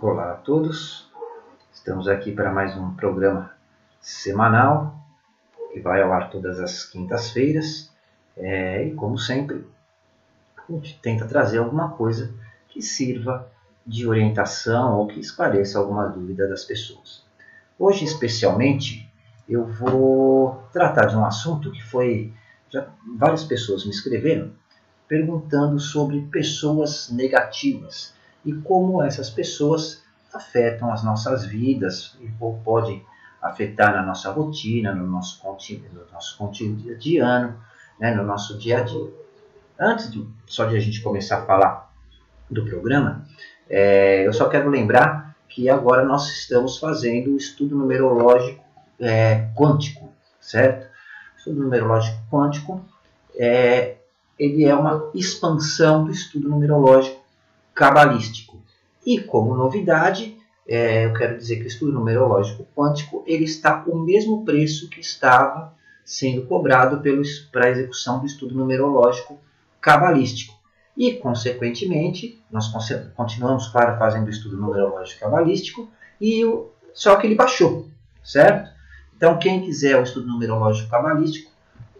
Olá a todos, estamos aqui para mais um programa semanal que vai ao ar todas as quintas-feiras é, e, como sempre, a gente tenta trazer alguma coisa que sirva de orientação ou que esclareça alguma dúvida das pessoas. Hoje, especialmente, eu vou tratar de um assunto que foi. Já várias pessoas me escreveram perguntando sobre pessoas negativas e como essas pessoas afetam as nossas vidas e podem afetar na nossa rotina, no nosso, no nosso cotidiano, né, no nosso dia a dia. Antes de, só de a gente começar a falar do programa, é, eu só quero lembrar que agora nós estamos fazendo o estudo numerológico é, quântico, certo? O estudo numerológico quântico é, ele é uma expansão do estudo numerológico cabalístico. E como novidade, é, eu quero dizer que o estudo numerológico quântico ele está o mesmo preço que estava sendo cobrado para a execução do estudo numerológico cabalístico. E, consequentemente, nós continuamos, claro, fazendo o estudo numerológico cabalístico, e o, só que ele baixou, certo? Então, quem quiser o estudo numerológico cabalístico,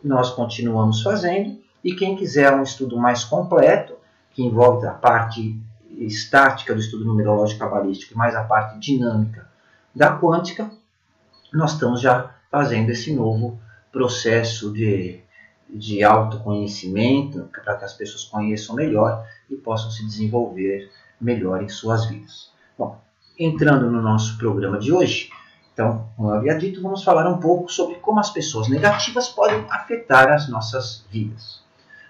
nós continuamos fazendo, e quem quiser um estudo mais completo, que envolve a parte estática do estudo numerológico cabalístico, mais a parte dinâmica da quântica, nós estamos já fazendo esse novo processo de, de autoconhecimento para que as pessoas conheçam melhor e possam se desenvolver melhor em suas vidas. Bom, entrando no nosso programa de hoje, então, como eu havia dito, vamos falar um pouco sobre como as pessoas negativas podem afetar as nossas vidas.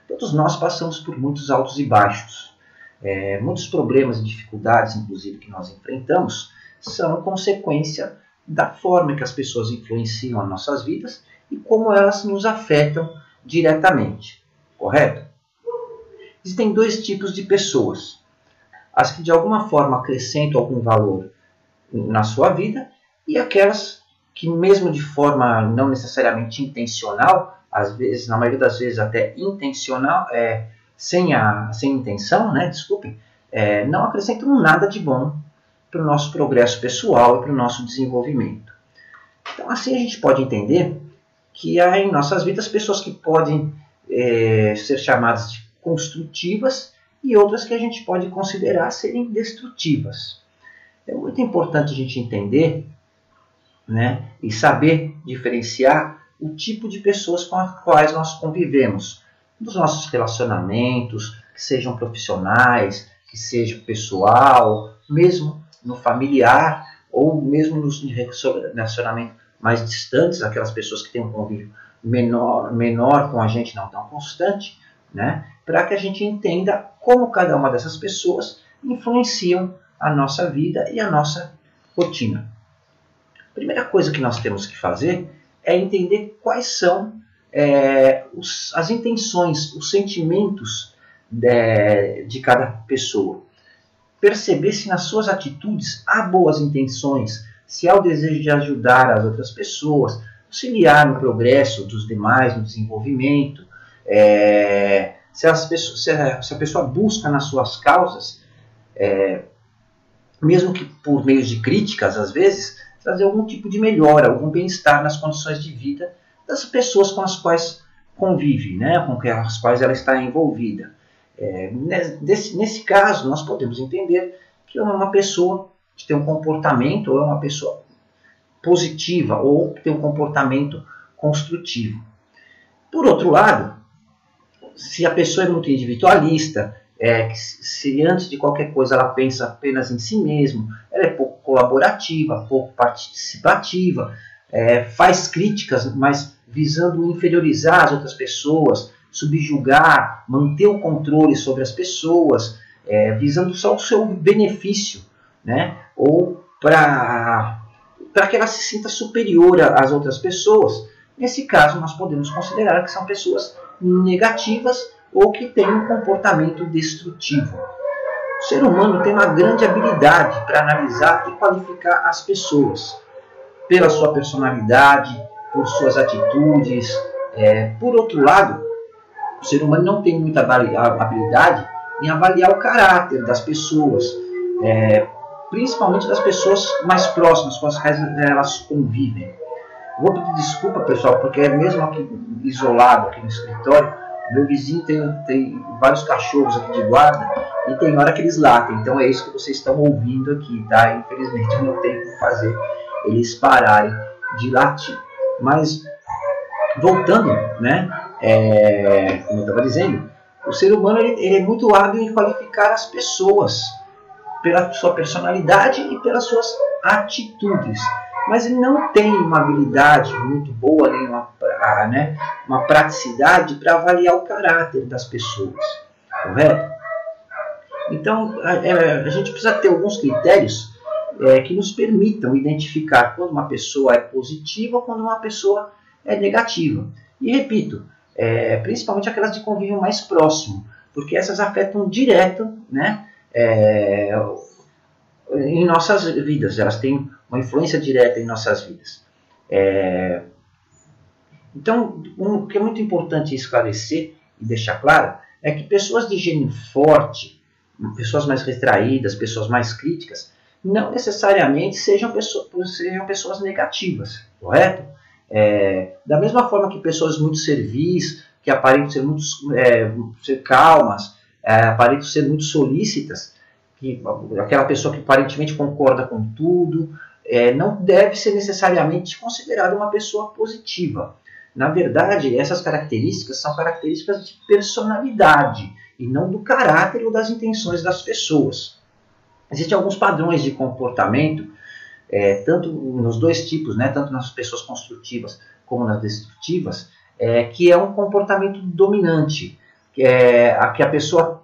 Todos nós passamos por muitos altos e baixos é, muitos problemas e dificuldades, inclusive, que nós enfrentamos, são consequência da forma que as pessoas influenciam as nossas vidas e como elas nos afetam diretamente. Correto? Existem dois tipos de pessoas: as que de alguma forma acrescentam algum valor na sua vida e aquelas que, mesmo de forma não necessariamente intencional, às vezes, na maioria das vezes até intencional, é, sem a sem intenção, né, desculpem, é, não acrescentam nada de bom para o nosso progresso pessoal e para o nosso desenvolvimento. Então, assim a gente pode entender que há em nossas vidas pessoas que podem é, ser chamadas de construtivas e outras que a gente pode considerar serem destrutivas. É muito importante a gente entender né, e saber diferenciar o tipo de pessoas com as quais nós convivemos dos nossos relacionamentos, que sejam profissionais, que seja pessoal, mesmo no familiar ou mesmo nos relacionamentos mais distantes, aquelas pessoas que têm um convívio menor, menor com a gente, não tão constante, né? para que a gente entenda como cada uma dessas pessoas influenciam a nossa vida e a nossa rotina. A primeira coisa que nós temos que fazer é entender quais são é, os, as intenções, os sentimentos de, de cada pessoa. Perceber se nas suas atitudes há boas intenções, se há o desejo de ajudar as outras pessoas, auxiliar no progresso dos demais, no desenvolvimento, é, se, as pessoas, se, a, se, a, pessoa busca nas suas causas, é, mesmo que por meio de críticas às vezes, trazer algum tipo de melhora, algum bem-estar nas condições de vida das pessoas com as quais convive, né, com as quais ela está envolvida. É, nesse, nesse caso, nós podemos entender que é uma pessoa que tem um comportamento, ou é uma pessoa positiva, ou que tem um comportamento construtivo. Por outro lado, se a pessoa é muito individualista, é, se antes de qualquer coisa ela pensa apenas em si mesma, ela é pouco colaborativa, pouco participativa, é, faz críticas, mas visando inferiorizar as outras pessoas, subjugar, manter o controle sobre as pessoas, é, visando só o seu benefício, né? ou para que ela se sinta superior às outras pessoas. Nesse caso, nós podemos considerar que são pessoas negativas ou que têm um comportamento destrutivo. O ser humano tem uma grande habilidade para analisar e qualificar as pessoas pela sua personalidade, por suas atitudes. É, por outro lado, o ser humano não tem muita habilidade em avaliar o caráter das pessoas. É, principalmente das pessoas mais próximas com as quais elas convivem. Vou pedir desculpa, pessoal, porque é mesmo aqui isolado aqui no escritório, meu vizinho tem, tem vários cachorros aqui de guarda e tem hora que eles latem. Então é isso que vocês estão ouvindo aqui, tá? Infelizmente eu não tenho como fazer eles pararem de latir. Mas voltando, né? É, como eu estava dizendo, o ser humano ele, ele é muito hábil em qualificar as pessoas pela sua personalidade e pelas suas atitudes. Mas ele não tem uma habilidade muito boa, nem uma, né, uma praticidade para avaliar o caráter das pessoas. Correto? Então, a, é, a gente precisa ter alguns critérios é, que nos permitam identificar quando uma pessoa é positiva ou quando uma pessoa é negativa. E repito, é, principalmente aquelas de convívio mais próximo, porque essas afetam direto né, é, em nossas vidas, elas têm uma influência direta em nossas vidas. É, então, o que é muito importante esclarecer e deixar claro é que pessoas de gênio forte, pessoas mais retraídas, pessoas mais críticas, não necessariamente sejam, pessoas, sejam pessoas negativas, correto? É, da mesma forma que pessoas muito servis, que aparentam ser muito é, ser calmas, é, aparentam ser muito solícitas, que, aquela pessoa que aparentemente concorda com tudo, é, não deve ser necessariamente considerada uma pessoa positiva. Na verdade, essas características são características de personalidade e não do caráter ou das intenções das pessoas. Existem alguns padrões de comportamento, é, tanto nos dois tipos, né, tanto nas pessoas construtivas como nas destrutivas, é, que é um comportamento dominante, que é a que a pessoa,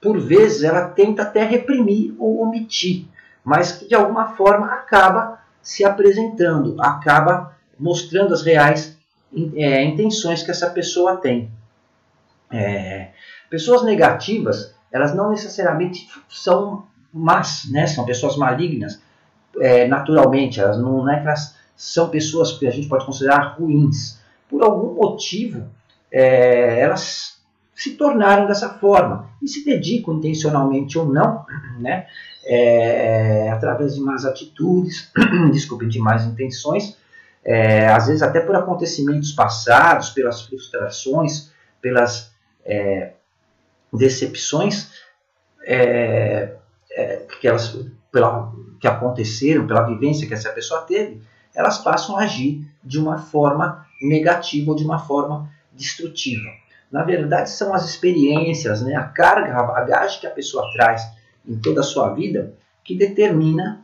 por vezes, ela tenta até reprimir ou omitir, mas que de alguma forma acaba se apresentando, acaba mostrando as reais é, intenções que essa pessoa tem. É, pessoas negativas, elas não necessariamente são más, né? são pessoas malignas é, naturalmente, elas não, não, é que elas são pessoas que a gente pode considerar ruins. Por algum motivo, é, elas se tornaram dessa forma e se dedicam intencionalmente ou não, né? É, através de más atitudes, desculpe, de más intenções, é, às vezes até por acontecimentos passados, pelas frustrações, pelas é, decepções é, que, elas, pela, que aconteceram, pela vivência que essa pessoa teve, elas passam a agir de uma forma negativa ou de uma forma destrutiva. Na verdade, são as experiências, né, a carga, a bagagem que a pessoa traz em toda a sua vida que determina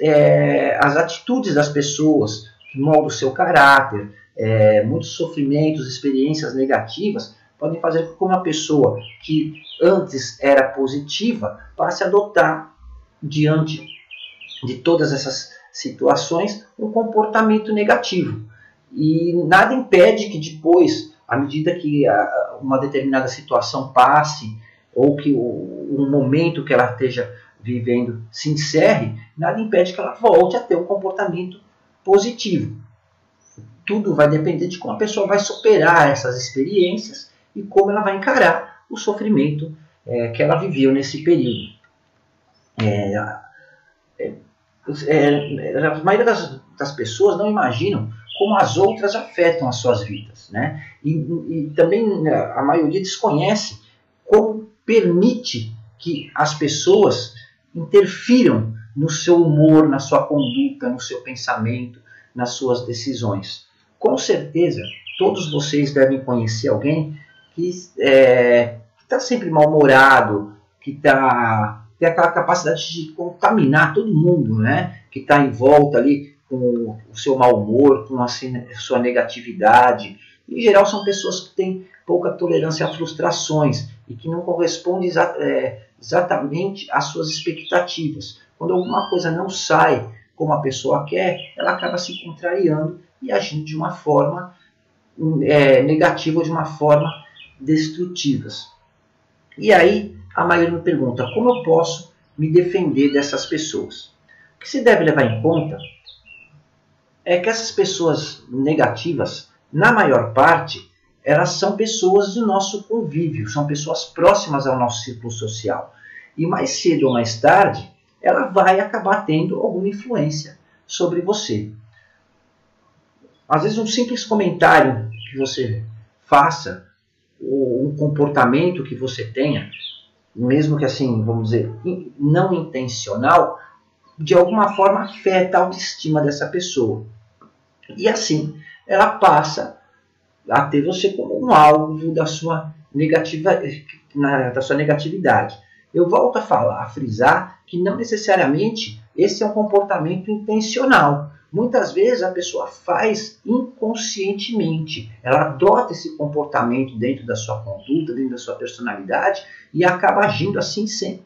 é, as atitudes das pessoas, que molda o seu caráter, é, muitos sofrimentos, experiências negativas podem fazer com que uma pessoa que antes era positiva passe a adotar diante de todas essas situações um comportamento negativo. E nada impede que depois, à medida que uma determinada situação passe, ou que o, momento que ela esteja vivendo se encerre, nada impede que ela volte a ter um comportamento positivo. Tudo vai depender de como a pessoa vai superar essas experiências e como ela vai encarar o sofrimento é, que ela viveu nesse período. É, é, é, a maioria das, das, pessoas não imaginam como as outras afetam as suas vidas. Né? E, e também né, a maioria desconhece como permite que as pessoas interfiram no seu humor, na sua conduta, no seu pensamento, nas suas decisões. Com certeza, todos vocês devem conhecer alguém que é, está sempre mal-humorado, que tá, tem aquela capacidade de contaminar todo mundo, né? que está em volta ali com o seu mau humor, com a sua negatividade. Em geral, são pessoas que têm pouca tolerância a frustrações e que não correspondem exa é, exatamente às suas expectativas. Quando alguma coisa não sai como a pessoa quer, ela acaba se contrariando e agindo de uma forma é, negativa de uma forma destrutiva. E aí a maioria me pergunta como eu posso me defender dessas pessoas. O que se deve levar em conta é que essas pessoas negativas, na maior parte, elas são pessoas do nosso convívio, são pessoas próximas ao nosso círculo social. E mais cedo ou mais tarde, ela vai acabar tendo alguma influência sobre você. Às vezes um simples comentário que você faça, um comportamento que você tenha, mesmo que assim, vamos dizer, não intencional, de alguma forma afeta a autoestima dessa pessoa. E assim, ela passa a ter você como um alvo da sua, negativa, da sua negatividade. Eu volto a falar, a frisar que não necessariamente esse é um comportamento intencional. Muitas vezes a pessoa faz inconscientemente, ela adota esse comportamento dentro da sua conduta, dentro da sua personalidade e acaba agindo assim sem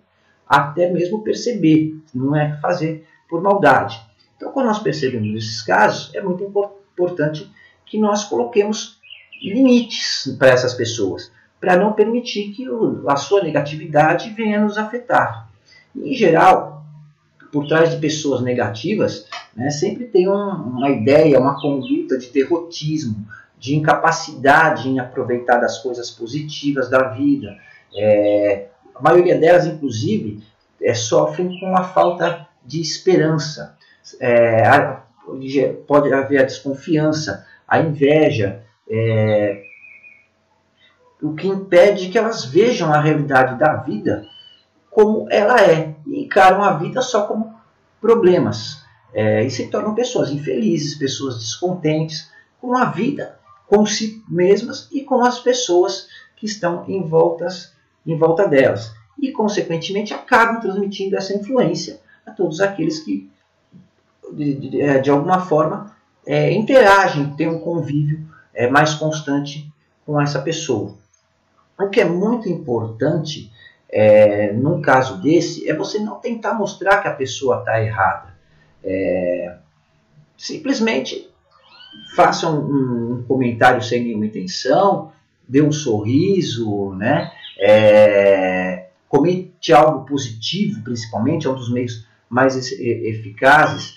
até mesmo perceber, não é fazer por maldade. Então, quando nós percebemos esses casos, é muito importante que nós coloquemos limites para essas pessoas, para não permitir que a sua negatividade venha nos afetar. Em geral, por trás de pessoas negativas, né, sempre tem um, uma ideia, uma conduta de derrotismo, de incapacidade em aproveitar das coisas positivas da vida. É, a maioria delas, inclusive, é, sofrem com a falta de esperança. É, pode haver a desconfiança, a inveja, é, o que impede que elas vejam a realidade da vida como ela é encaram a vida só como problemas é, e se tornam pessoas infelizes, pessoas descontentes com a vida, com si mesmas e com as pessoas que estão em, voltas, em volta delas e consequentemente acabam transmitindo essa influência a todos aqueles que de, de, é, de alguma forma é, interagem, têm um convívio é, mais constante com essa pessoa. O que é muito importante é, num caso desse é você não tentar mostrar que a pessoa está errada. É, simplesmente faça um, um, comentário sem nenhuma intenção, dê um sorriso, né? É, comente algo positivo, principalmente, é um dos meios mais eficazes,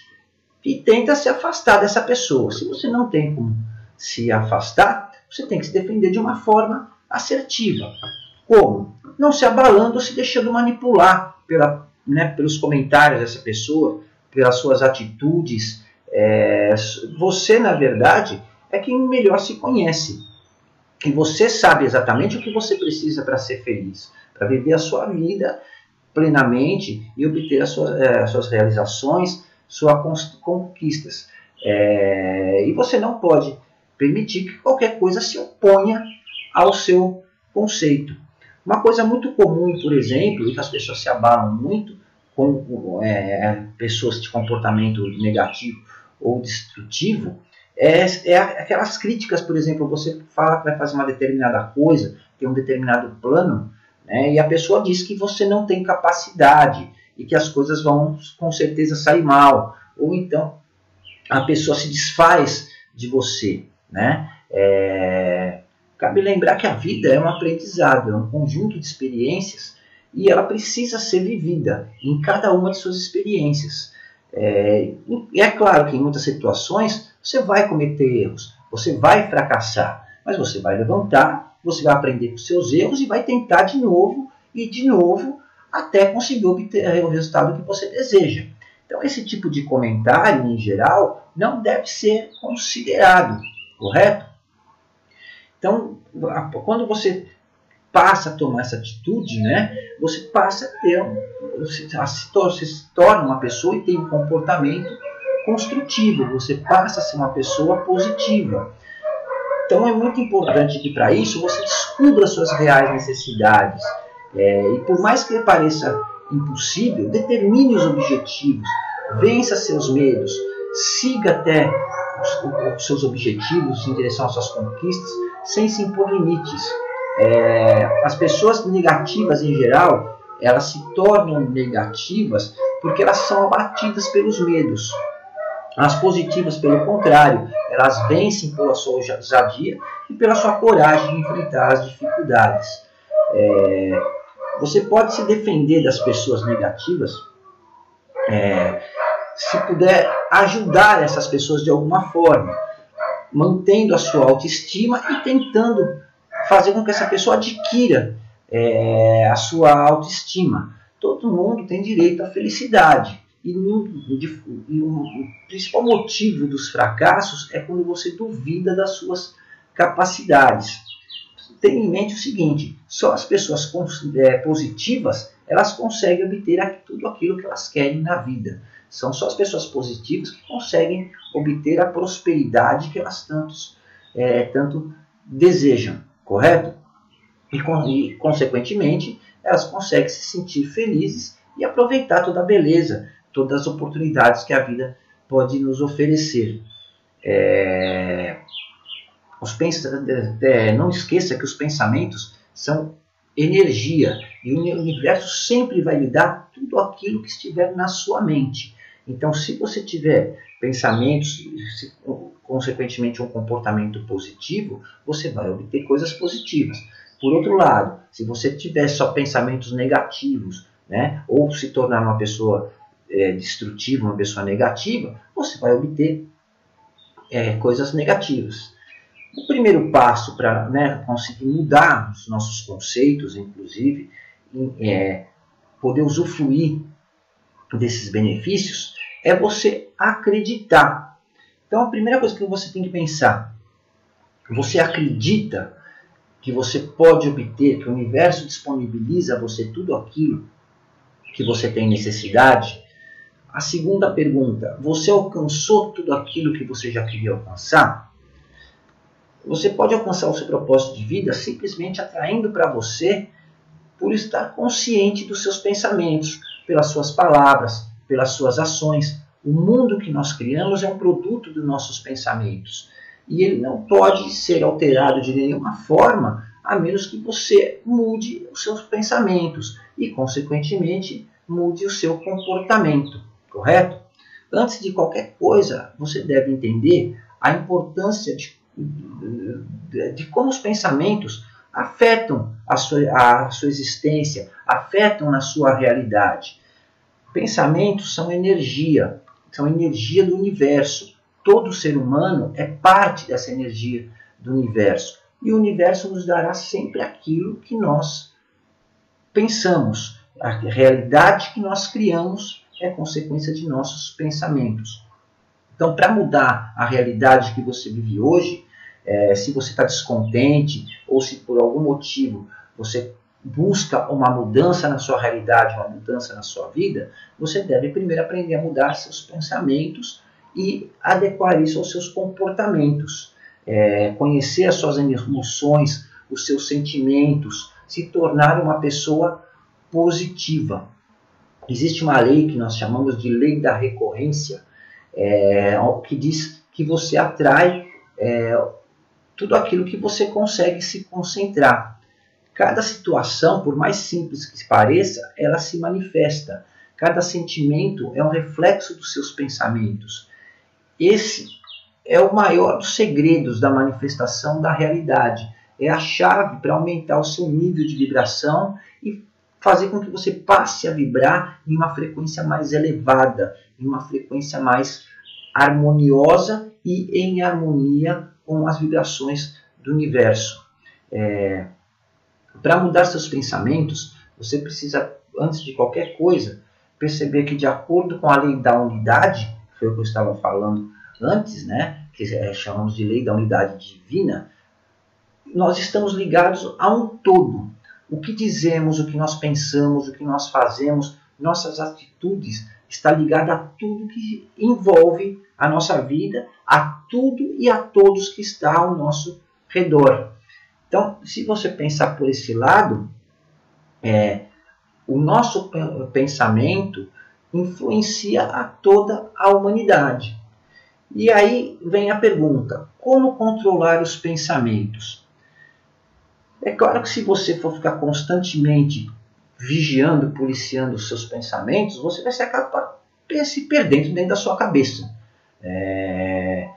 e tenta se afastar dessa pessoa. Se você não tem como se afastar, você tem que se defender de uma forma assertiva. Como? Não se abalando ou se deixando manipular pela, né, pelos comentários dessa pessoa, pelas suas atitudes. É, você, na verdade, é quem melhor se conhece. E você sabe exatamente o que você precisa para ser feliz, para viver a sua vida plenamente e obter as suas, é, as suas realizações, suas conquistas. É, e você não pode permitir que qualquer coisa se oponha ao seu conceito. Uma coisa muito comum, por exemplo, e que as pessoas se abalam muito com é, pessoas de comportamento negativo ou destrutivo, é, é, aquelas críticas, por exemplo, você fala que vai fazer uma determinada coisa, tem um determinado plano, né, e a pessoa diz que você não tem capacidade e que as coisas vão com certeza sair mal, ou então a pessoa se desfaz de você. Né? É, cabe lembrar que a vida é um aprendizado, é um conjunto de experiências e ela precisa ser vivida em cada uma de suas experiências. É, e é claro que em muitas situações você vai cometer erros, você vai fracassar, mas você vai levantar, você vai aprender com seus erros e vai tentar de novo e de novo até conseguir obter o resultado que você deseja. Então, esse tipo de comentário, em geral, não deve ser considerado correto? Então, quando você passa a tomar essa atitude, né, você passa a ter, você, se torna uma pessoa e tem um comportamento construtivo, você passa a ser uma pessoa positiva. Então é muito importante que para isso você descubra suas reais necessidades. É, e por mais que pareça impossível, determine os objetivos, vença seus medos, siga até os, seus objetivos, em direção às suas conquistas, sem se impor limites. É, as pessoas negativas em geral, elas se tornam negativas porque elas são abatidas pelos medos. As positivas, pelo contrário, elas vencem pela sua ousadia e pela sua coragem de enfrentar as dificuldades. É, você pode se defender das pessoas negativas é, se puder ajudar essas pessoas de alguma forma, mantendo a sua autoestima e tentando fazer com que essa pessoa adquira é, a sua autoestima. todo mundo tem direito à felicidade. E, e o principal motivo dos fracassos é quando você duvida das suas capacidades. Tenha em mente o seguinte: só as pessoas é, positivas elas conseguem obter tudo aquilo que elas querem na vida. São só as pessoas positivas que conseguem obter a prosperidade que elas tantos, é, tanto desejam, correto? E, e, consequentemente, elas conseguem se sentir felizes e aproveitar toda a beleza, todas as oportunidades que a vida pode nos oferecer. É, os é, não esqueça que os pensamentos são energia e o universo sempre vai lhe dar tudo aquilo que estiver na sua mente. Então, se você tiver pensamentos, se, consequentemente um comportamento positivo, você vai obter coisas positivas. Por outro lado, se você tiver só pensamentos negativos, né, ou se tornar uma pessoa é, destrutiva, uma pessoa negativa, você vai obter é, coisas negativas. O primeiro passo para né, conseguir mudar os nossos conceitos, inclusive, é, poder usufruir desses benefícios, é você acreditar. Então, a primeira coisa que você tem que pensar, você acredita que você pode obter, que o universo disponibiliza a você tudo aquilo que você tem necessidade? A segunda pergunta, você alcançou tudo aquilo que você já queria alcançar? Você pode alcançar o seu propósito de vida simplesmente atraindo para você por estar consciente dos seus pensamentos, pelas suas palavras, pelas suas ações. O mundo que nós criamos é um produto dos nossos pensamentos e ele não pode ser alterado de nenhuma forma a menos que você mude os seus pensamentos e, consequentemente, mude o seu comportamento, correto? Antes de qualquer coisa, você deve entender a importância de, de, como os pensamentos afetam a sua, a sua existência, afetam na sua realidade. Pensamentos são energia, são energia do universo todo ser humano é parte dessa energia do universo. E o universo nos dará sempre aquilo que nós pensamos. A realidade que nós criamos é consequência de nossos pensamentos. Então, para mudar a realidade que você vive hoje, é, se você está descontente ou se por algum motivo você busca uma mudança na sua realidade, uma mudança na sua vida, você deve primeiro aprender a mudar seus pensamentos e adequar isso aos seus comportamentos, é, conhecer as suas emoções, os seus sentimentos, se tornar uma pessoa positiva. Existe uma lei que nós chamamos de lei da recorrência, é, que diz que você atrai é, tudo aquilo que você consegue se concentrar. Cada situação, por mais simples que pareça, ela se manifesta. Cada sentimento é um reflexo dos seus pensamentos. Esse é o maior dos segredos da manifestação da realidade. É a chave para aumentar o seu nível de vibração e fazer com que você passe a vibrar em uma frequência mais elevada, em uma frequência mais harmoniosa e em harmonia com as vibrações do universo. É, para mudar seus pensamentos, você precisa, antes de qualquer coisa, perceber que, de acordo com a lei da unidade, foi o que eu estava falando antes, né, que é, chamamos de lei da unidade divina, nós estamos ligados a um todo. O que dizemos, o que nós pensamos, o que nós fazemos, nossas atitudes, está ligado a tudo que envolve a nossa vida, a tudo e a todos que está ao nosso redor. Então, se você pensar por esse lado, é, o nosso pensamento influencia a toda a humanidade. E aí vem a pergunta: como controlar os pensamentos? É claro que se você for ficar constantemente vigiando, policiando os seus pensamentos, você vai se acabar se perdendo dentro da sua cabeça. É,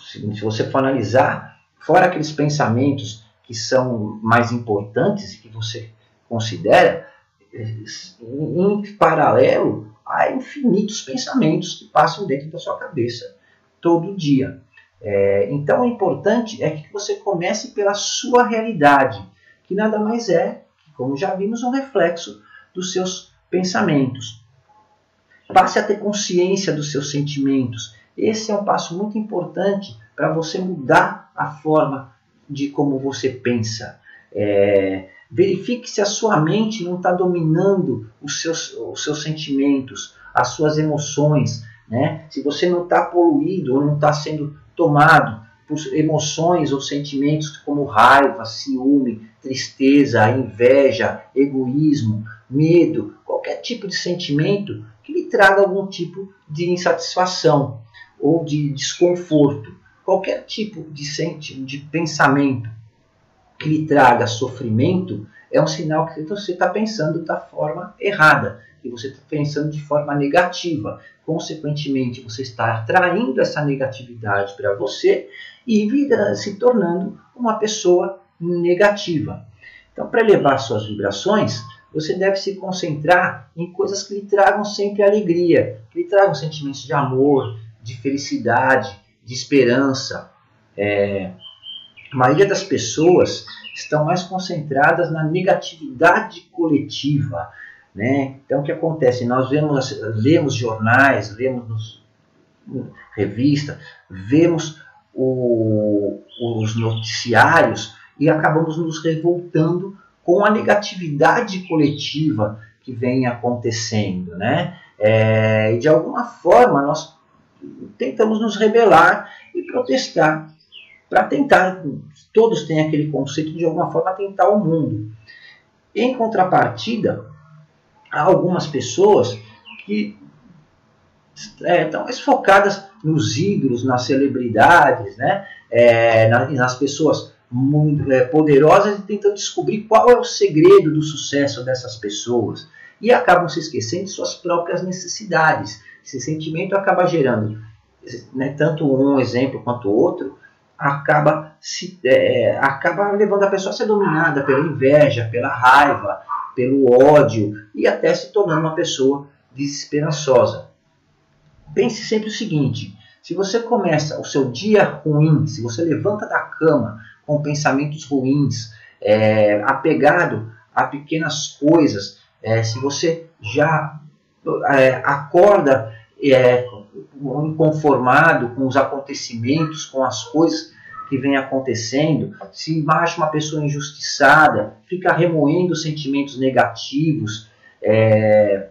se, se você for analisar, fora aqueles pensamentos que são mais importantes e que você considera, em paralelo, há infinitos pensamentos que passam dentro da sua cabeça todo dia. É, então, o importante é que você comece pela sua realidade, que nada mais é, como já vimos, um reflexo dos seus pensamentos. Passe a ter consciência dos seus sentimentos. Esse é um passo muito importante para você mudar a forma de como você pensa. É, verifique se a sua mente não está dominando os seus, os seus sentimentos, as suas emoções. Né? Se você não está poluído ou não está sendo tomado por emoções ou sentimentos como raiva, ciúme, tristeza, inveja, egoísmo, medo, qualquer tipo de sentimento que lhe traga algum tipo de insatisfação ou de desconforto, qualquer tipo de, senti de pensamento que lhe traga sofrimento é um sinal que você está pensando da forma errada, que você está pensando de forma negativa. Consequentemente, você está atraindo essa negatividade para você e vira, se tornando uma pessoa negativa. Então, para elevar suas vibrações, você deve se concentrar em coisas que lhe tragam sempre alegria, que lhe tragam sentimentos de amor, de felicidade, de esperança. É, a maioria das pessoas estão mais concentradas na negatividade coletiva. Né? Então, o que acontece? Nós vemos, lemos jornais, lemos revistas, vemos o, os noticiários e acabamos nos revoltando com a negatividade coletiva que vem acontecendo. Né? É, e de alguma forma, nós tentamos nos rebelar e protestar para tentar, todos têm aquele conceito de alguma forma tentar o mundo. Em contrapartida, há algumas pessoas que é, estão mais focadas nos ídolos, nas celebridades, né? É, nas pessoas muito, é, poderosas e tentando descobrir qual é o segredo do sucesso dessas pessoas. E acabam se esquecendo de suas próprias necessidades. Esse sentimento acaba gerando né, tanto um exemplo quanto outro, acaba, se, é, acaba levando a pessoa a ser dominada pela inveja, pela raiva, pelo ódio e até se tornando uma pessoa desesperançosa. Pense sempre o seguinte: se você começa o seu dia ruim, se você levanta da cama com pensamentos ruins, é, apegado a pequenas coisas, é, se você já é, acorda é, inconformado com os acontecimentos, com as coisas que vem acontecendo, se acha uma pessoa injustiçada, fica remoendo sentimentos negativos, é,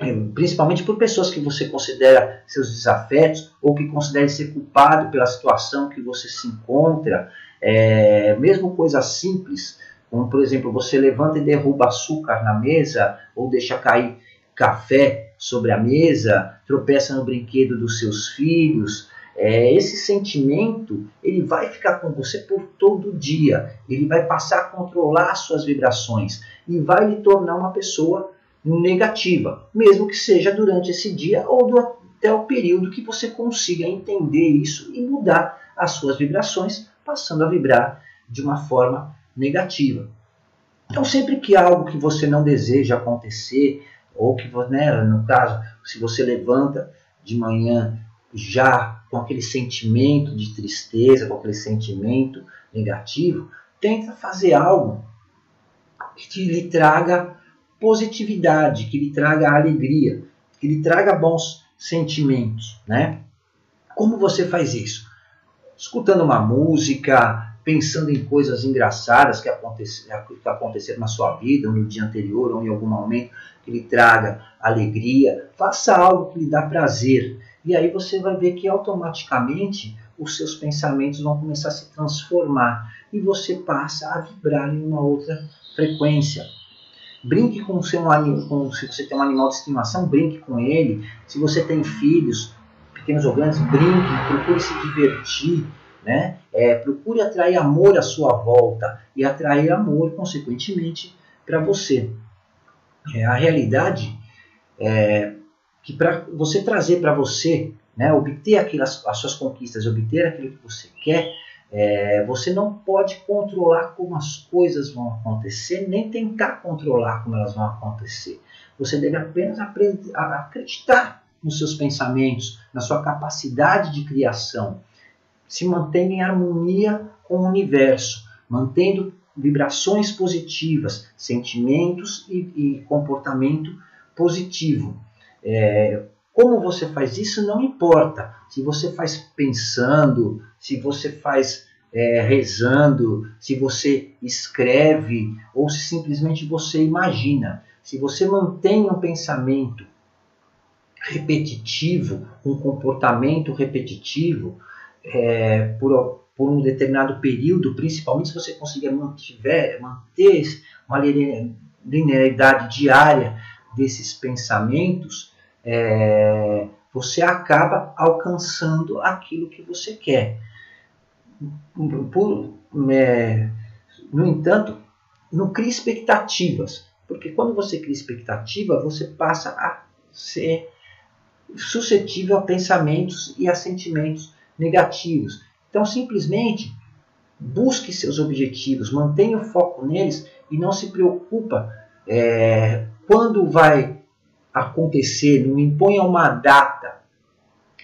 é, principalmente por pessoas que você considera seus desafetos ou que considere ser culpado pela situação que você se encontra, é, mesmo coisas simples, como por exemplo, você levanta e derruba açúcar na mesa ou deixa cair café sobre a mesa, tropeça no brinquedo dos seus filhos. É, esse sentimento ele vai ficar com você por todo dia. Ele vai passar a controlar suas vibrações e vai lhe tornar uma pessoa negativa, mesmo que seja durante esse dia ou do, até o período que você consiga entender isso e mudar as suas vibrações, passando a vibrar de uma forma negativa. Então, sempre que algo que você não deseja acontecer, ou que, né, no caso, se você levanta de manhã já com aquele sentimento de tristeza, com aquele sentimento negativo, tenta fazer algo que lhe traga positividade, que lhe traga alegria, que lhe traga bons sentimentos, né? Como você faz isso? Escutando uma música, pensando em coisas engraçadas que, que aconteceram na sua vida, ou no dia anterior, ou em algum momento que lhe traga alegria, faça algo que lhe dá prazer. E aí você vai ver que automaticamente os seus pensamentos vão começar a se transformar e você passa a vibrar em uma outra frequência. Brinque com o seu animal, se você tem um animal de estimação, brinque com ele. Se você tem filhos, pequenos ou grandes, brinque, procure se divertir, né? É, procure atrair amor à sua volta e atrair amor, consequentemente, para você. É, a realidade é que para você trazer para você, né, obter aquelas, as suas conquistas, obter aquilo que você quer, é, você não pode controlar como as coisas vão acontecer, nem tentar controlar como elas vão acontecer. Você deve apenas acreditar nos seus pensamentos, na sua capacidade de criação. Se mantenha em harmonia com o universo, mantendo vibrações positivas, sentimentos e, e comportamento positivo. É, como você faz isso não importa. Se você faz pensando, se você faz é, rezando, se você escreve ou se simplesmente você imagina. Se você mantém um pensamento repetitivo, um comportamento repetitivo é, por, por um determinado período, principalmente se você conseguir mantiver, manter uma linearidade diária desses pensamentos, é, você acaba alcançando aquilo que você quer. Por, é, no entanto, não crie expectativas, porque quando você cria expectativa, você passa a ser suscetível a pensamentos e a sentimentos negativos. Então, simplesmente busque seus objetivos, mantenha o foco neles e não se preocupa é, quando vai acontecer, não imponha uma data.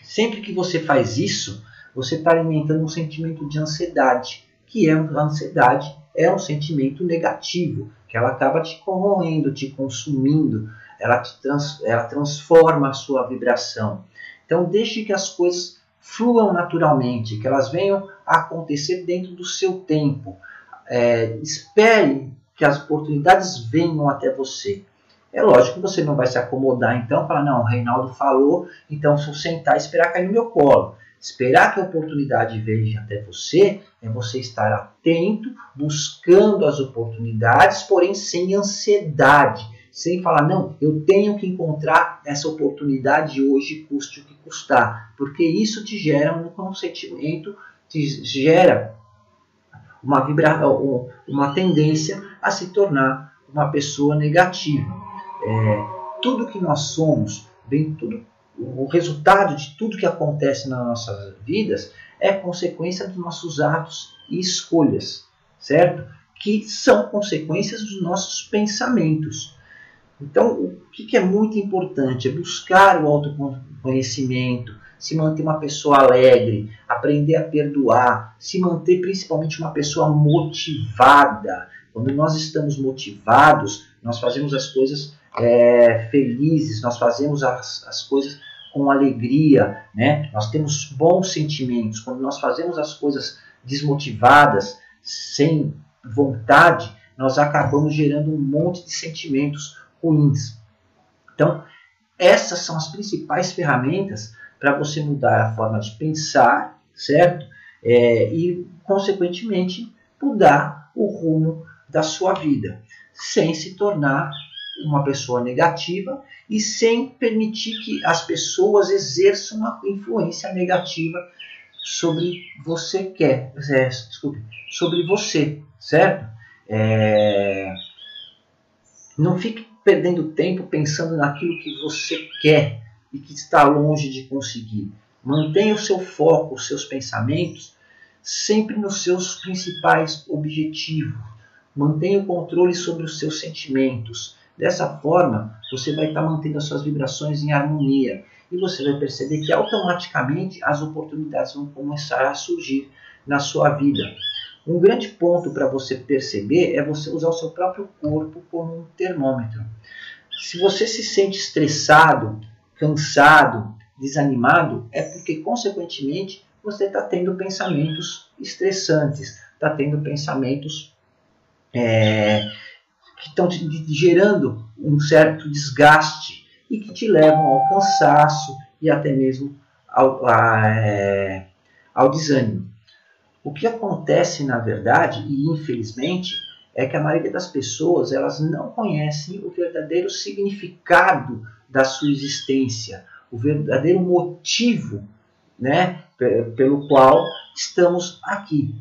Sempre que você faz isso, você está alimentando um sentimento de ansiedade, que é a ansiedade é um sentimento negativo, que ela acaba te corroendo, te consumindo, ela, te trans, ela transforma a sua vibração. Então deixe que as coisas fluam naturalmente, que elas venham a acontecer dentro do seu tempo. É, espere que as oportunidades venham até você. É lógico que você não vai se acomodar então, falar, não, o Reinaldo falou, então eu sentar e esperar cair no meu colo. Esperar que a oportunidade venha até você é você estar atento, buscando as oportunidades, porém sem ansiedade, sem falar, não, eu tenho que encontrar essa oportunidade hoje, custe o que custar, porque isso te gera um sentimento, te gera uma, vibra, uma tendência a se tornar uma pessoa negativa. É, tudo que nós somos, vem tudo, o resultado de tudo que acontece nas nossas vidas é consequência dos nossos atos e escolhas, certo? Que são consequências dos nossos pensamentos. Então, o que é muito importante é buscar o autoconhecimento, se manter uma pessoa alegre, aprender a perdoar, se manter principalmente uma pessoa motivada. Quando nós estamos motivados, nós fazemos as coisas é, felizes, nós fazemos as, as coisas com alegria, né? nós temos bons sentimentos. Quando nós fazemos as coisas desmotivadas, sem vontade, nós acabamos gerando um monte de sentimentos ruins. Então, essas são as principais ferramentas para você mudar a forma de pensar, certo? É, e, consequentemente, mudar o rumo da sua vida, sem se tornar uma pessoa negativa e sem permitir que as pessoas exerçam uma influência negativa sobre você quer, é, desculpe, sobre você, certo? É, não fique perdendo tempo pensando naquilo que você quer e que está longe de conseguir. Mantenha o seu foco, os seus pensamentos sempre nos seus principais objetivos. Mantenha o controle sobre os seus sentimentos. Dessa forma, você vai estar mantendo as suas vibrações em harmonia e você vai perceber que automaticamente as oportunidades vão começar a surgir na sua vida. Um grande ponto para você perceber é você usar o seu próprio corpo como um termômetro. Se você se sente estressado, cansado, desanimado, é porque, consequentemente, você está tendo pensamentos estressantes, está tendo pensamentos é, que estão gerando um certo desgaste e que te levam ao cansaço e até mesmo ao, a, é, ao desânimo. O que acontece, na verdade, e infelizmente, é que a maioria das pessoas elas não conhecem o verdadeiro significado da sua existência, o verdadeiro motivo né, pelo qual estamos aqui.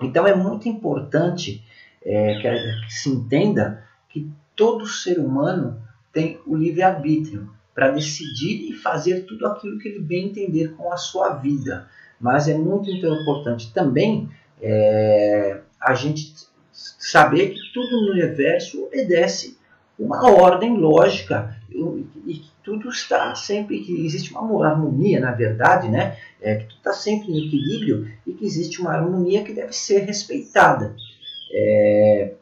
Então é muito importante é, que, se entenda que todo ser humano tem o livre-arbítrio para decidir e fazer tudo aquilo que ele bem entender com a sua vida. Mas é muito importante também é, a gente saber que tudo no universo obedece uma ordem lógica e que tudo está sempre que existe uma harmonia na verdade né? É que tudo está sempre em equilíbrio e que existe uma harmonia que deve ser respeitada. É,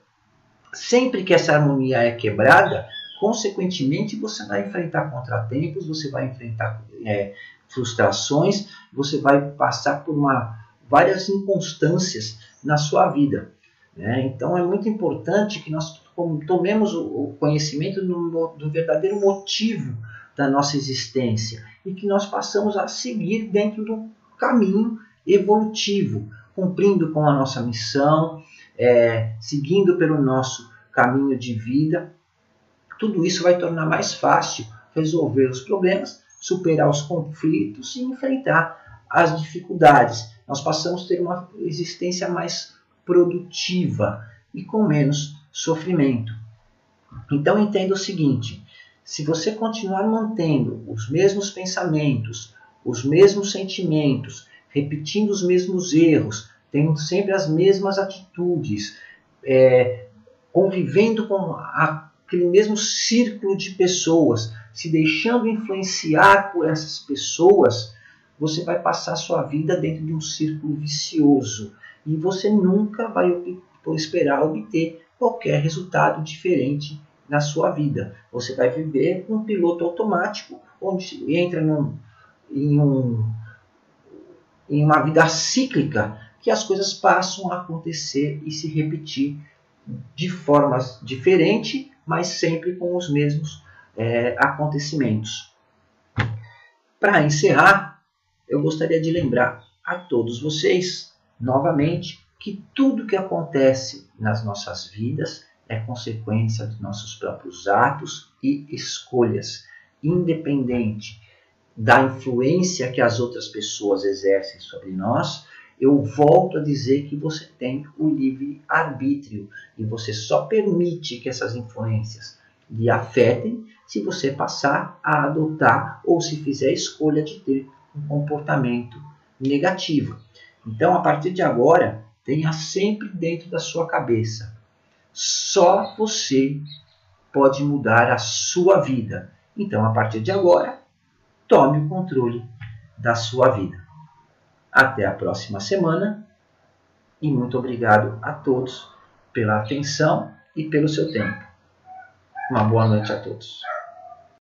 sempre que essa harmonia é quebrada consequentemente, você vai enfrentar contratempos, você vai enfrentar é, frustrações, você vai passar por uma, várias inconstâncias na sua vida. Né? Então, é muito importante que nós tomemos o conhecimento do, do verdadeiro motivo da nossa existência e que nós passamos a seguir dentro do caminho evolutivo, cumprindo com a nossa missão, é, seguindo pelo nosso caminho de vida. Tudo isso vai tornar mais fácil resolver os problemas, superar os conflitos e enfrentar as dificuldades. Nós passamos a ter uma existência mais produtiva e com menos sofrimento. Então entenda o seguinte: se você continuar mantendo os mesmos pensamentos, os mesmos sentimentos, repetindo os mesmos erros, tendo sempre as mesmas atitudes, é, convivendo com aquele mesmo círculo de pessoas, se deixando influenciar por essas pessoas, você vai passar sua vida dentro de um círculo vicioso e você nunca vai esperar obter qualquer resultado diferente na sua vida. Você vai viver um piloto automático, onde entra num, em, um, em uma vida cíclica que as coisas passam a acontecer e se repetir de formas diferentes, mas sempre com os mesmos é, acontecimentos. Para encerrar, eu gostaria de lembrar a todos vocês, novamente, que tudo que acontece nas nossas vidas é consequência dos nossos próprios atos e escolhas, independente da influência que as outras pessoas exercem sobre nós, eu volto a dizer que você tem o livre arbítrio e você só permite que essas influências lhe afetem se você passar a adotar ou se fizer a escolha de ter um comportamento negativo. Então, a partir de agora, tenha sempre dentro da sua cabeça: só você pode mudar a sua vida. Então, a partir de agora, tome o controle da sua vida. Até a próxima semana e muito obrigado a todos pela atenção e pelo seu tempo. Uma boa noite a todos.